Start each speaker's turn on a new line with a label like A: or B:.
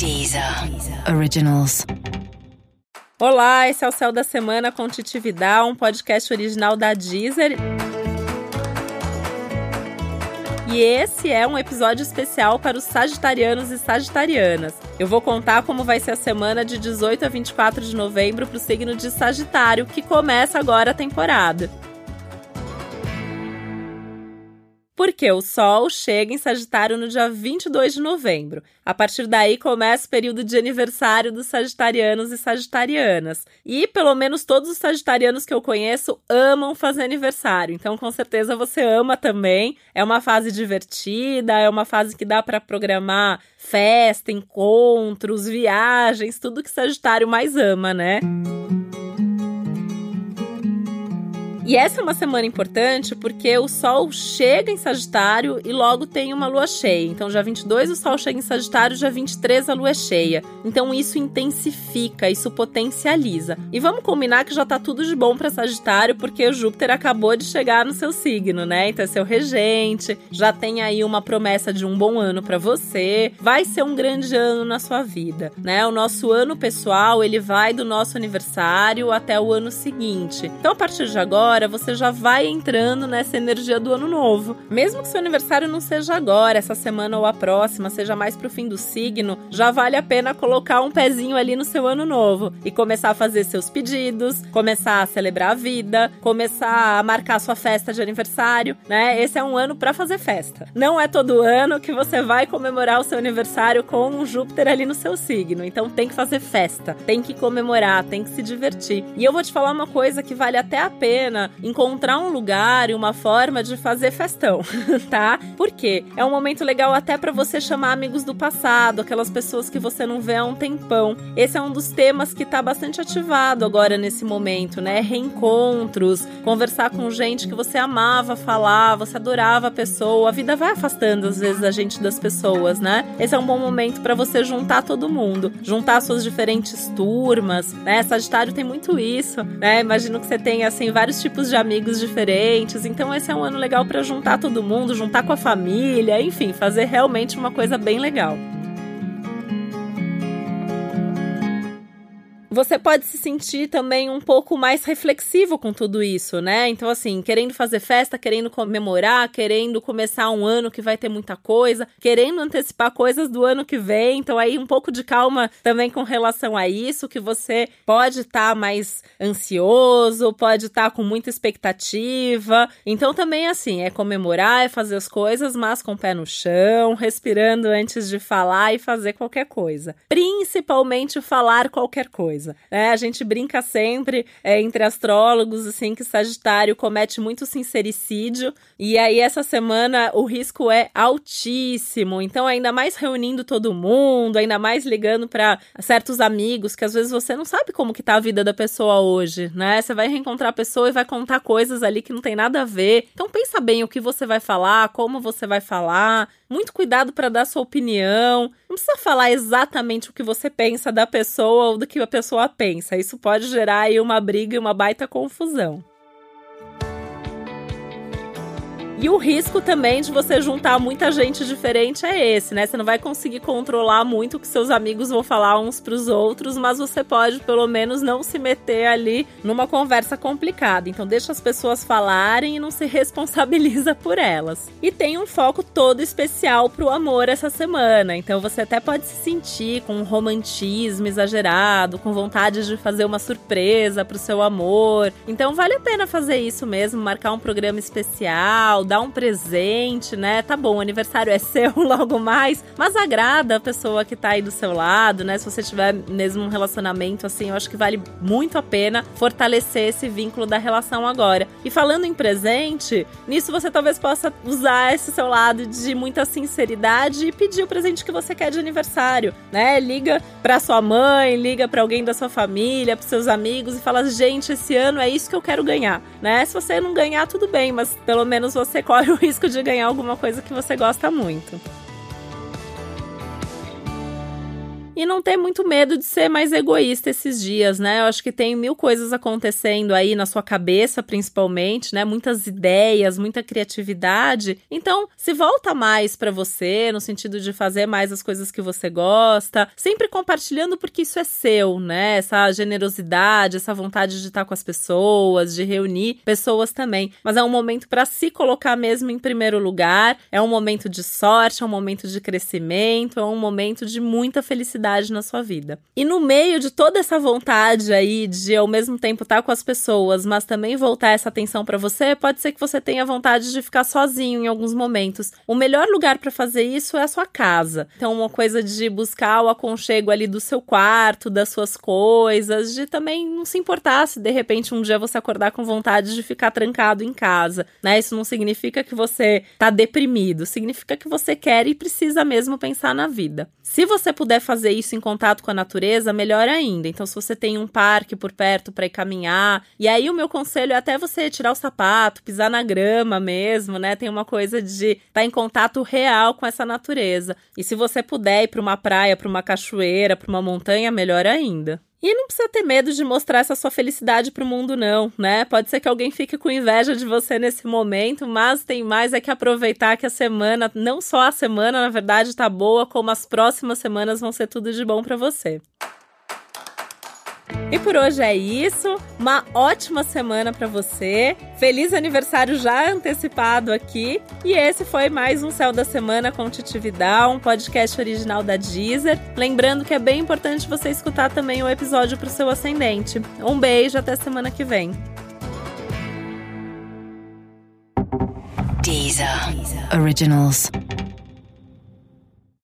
A: Deezer Originals.
B: Olá, esse é o Céu da Semana com Titividade, um podcast original da Deezer. E esse é um episódio especial para os sagitarianos e sagitarianas. Eu vou contar como vai ser a semana de 18 a 24 de novembro para o signo de Sagitário, que começa agora a temporada. Porque o Sol chega em Sagitário no dia 22 de novembro. A partir daí começa o período de aniversário dos sagitarianos e sagitarianas. E pelo menos todos os sagitarianos que eu conheço amam fazer aniversário. Então, com certeza você ama também. É uma fase divertida, é uma fase que dá para programar festa, encontros, viagens, tudo que Sagitário mais ama, né? E essa é uma semana importante porque o Sol chega em Sagitário e logo tem uma lua cheia. Então, dia 22 o Sol chega em Sagitário, dia 23 a lua é cheia. Então, isso intensifica, isso potencializa. E vamos combinar que já tá tudo de bom para Sagitário porque o Júpiter acabou de chegar no seu signo, né? Então, é seu regente, já tem aí uma promessa de um bom ano para você. Vai ser um grande ano na sua vida, né? O nosso ano pessoal, ele vai do nosso aniversário até o ano seguinte. Então, a partir de agora, agora, você já vai entrando nessa energia do ano novo. Mesmo que seu aniversário não seja agora, essa semana ou a próxima, seja mais pro fim do signo, já vale a pena colocar um pezinho ali no seu ano novo e começar a fazer seus pedidos, começar a celebrar a vida, começar a marcar sua festa de aniversário, né? Esse é um ano para fazer festa. Não é todo ano que você vai comemorar o seu aniversário com um Júpiter ali no seu signo. Então tem que fazer festa, tem que comemorar, tem que se divertir. E eu vou te falar uma coisa que vale até a pena encontrar um lugar e uma forma de fazer festão, tá? Por quê? É um momento legal até para você chamar amigos do passado, aquelas pessoas que você não vê há um tempão. Esse é um dos temas que tá bastante ativado agora nesse momento, né? Reencontros, conversar com gente que você amava falar, você adorava a pessoa. A vida vai afastando às vezes a gente das pessoas, né? Esse é um bom momento para você juntar todo mundo, juntar suas diferentes turmas, né? Sagitário tem muito isso, né? Imagino que você tem assim vários tipos de amigos diferentes. Então esse é um ano legal para juntar todo mundo, juntar com a família, enfim, fazer realmente uma coisa bem legal. Você pode se sentir também um pouco mais reflexivo com tudo isso, né? Então, assim, querendo fazer festa, querendo comemorar, querendo começar um ano que vai ter muita coisa, querendo antecipar coisas do ano que vem. Então, aí, um pouco de calma também com relação a isso, que você pode estar tá mais ansioso, pode estar tá com muita expectativa. Então, também, assim, é comemorar, é fazer as coisas, mas com o pé no chão, respirando antes de falar e fazer qualquer coisa. Principalmente falar qualquer coisa coisa. Né? A gente brinca sempre é, entre astrólogos, assim, que Sagitário comete muito sincericídio. E aí, essa semana, o risco é altíssimo. Então, ainda mais reunindo todo mundo, ainda mais ligando para certos amigos, que às vezes você não sabe como que tá a vida da pessoa hoje, né? Você vai reencontrar a pessoa e vai contar coisas ali que não tem nada a ver. Então, pensa bem o que você vai falar, como você vai falar. Muito cuidado para dar sua opinião. Não precisa falar exatamente o que você pensa da pessoa ou do que a pessoa pensa. Isso pode gerar aí uma briga e uma baita confusão. E o risco também de você juntar muita gente diferente é esse, né? Você não vai conseguir controlar muito o que seus amigos vão falar uns pros outros, mas você pode pelo menos não se meter ali numa conversa complicada. Então deixa as pessoas falarem e não se responsabiliza por elas. E tem um foco todo especial pro amor essa semana. Então você até pode se sentir com um romantismo exagerado, com vontade de fazer uma surpresa pro seu amor. Então vale a pena fazer isso mesmo, marcar um programa especial, dar um presente, né? Tá bom, o aniversário é seu logo mais, mas agrada a pessoa que tá aí do seu lado, né? Se você tiver mesmo um relacionamento assim, eu acho que vale muito a pena fortalecer esse vínculo da relação agora. E falando em presente, nisso você talvez possa usar esse seu lado de muita sinceridade e pedir o presente que você quer de aniversário, né? Liga para sua mãe, liga para alguém da sua família, para seus amigos e fala: "Gente, esse ano é isso que eu quero ganhar", né? Se você não ganhar, tudo bem, mas pelo menos você você corre o risco de ganhar alguma coisa que você gosta muito. E não ter muito medo de ser mais egoísta esses dias, né? Eu acho que tem mil coisas acontecendo aí na sua cabeça, principalmente, né? Muitas ideias, muita criatividade. Então, se volta mais para você, no sentido de fazer mais as coisas que você gosta, sempre compartilhando porque isso é seu, né? Essa generosidade, essa vontade de estar com as pessoas, de reunir pessoas também. Mas é um momento para se colocar mesmo em primeiro lugar, é um momento de sorte, é um momento de crescimento, é um momento de muita felicidade na sua vida. E no meio de toda essa vontade aí de ao mesmo tempo estar com as pessoas, mas também voltar essa atenção para você, pode ser que você tenha vontade de ficar sozinho em alguns momentos. O melhor lugar para fazer isso é a sua casa. Então, uma coisa de buscar o aconchego ali do seu quarto, das suas coisas, de também não se importar se de repente um dia você acordar com vontade de ficar trancado em casa, né? Isso não significa que você tá deprimido, significa que você quer e precisa mesmo pensar na vida. Se você puder fazer isso em contato com a natureza, melhor ainda. Então, se você tem um parque por perto para ir caminhar, e aí o meu conselho é até você tirar o sapato, pisar na grama mesmo, né? Tem uma coisa de estar tá em contato real com essa natureza. E se você puder ir para uma praia, para uma cachoeira, para uma montanha, melhor ainda. E não precisa ter medo de mostrar essa sua felicidade pro mundo, não, né? Pode ser que alguém fique com inveja de você nesse momento, mas tem mais é que aproveitar que a semana, não só a semana, na verdade, tá boa, como as próximas semanas vão ser tudo de bom para você. E por hoje é isso. Uma ótima semana para você. Feliz aniversário já antecipado aqui. E esse foi mais um Céu da Semana com Titividade, um podcast original da Deezer. Lembrando que é bem importante você escutar também o episódio para o seu ascendente. Um beijo, até semana que vem.
A: Deezer. Deezer. Originals.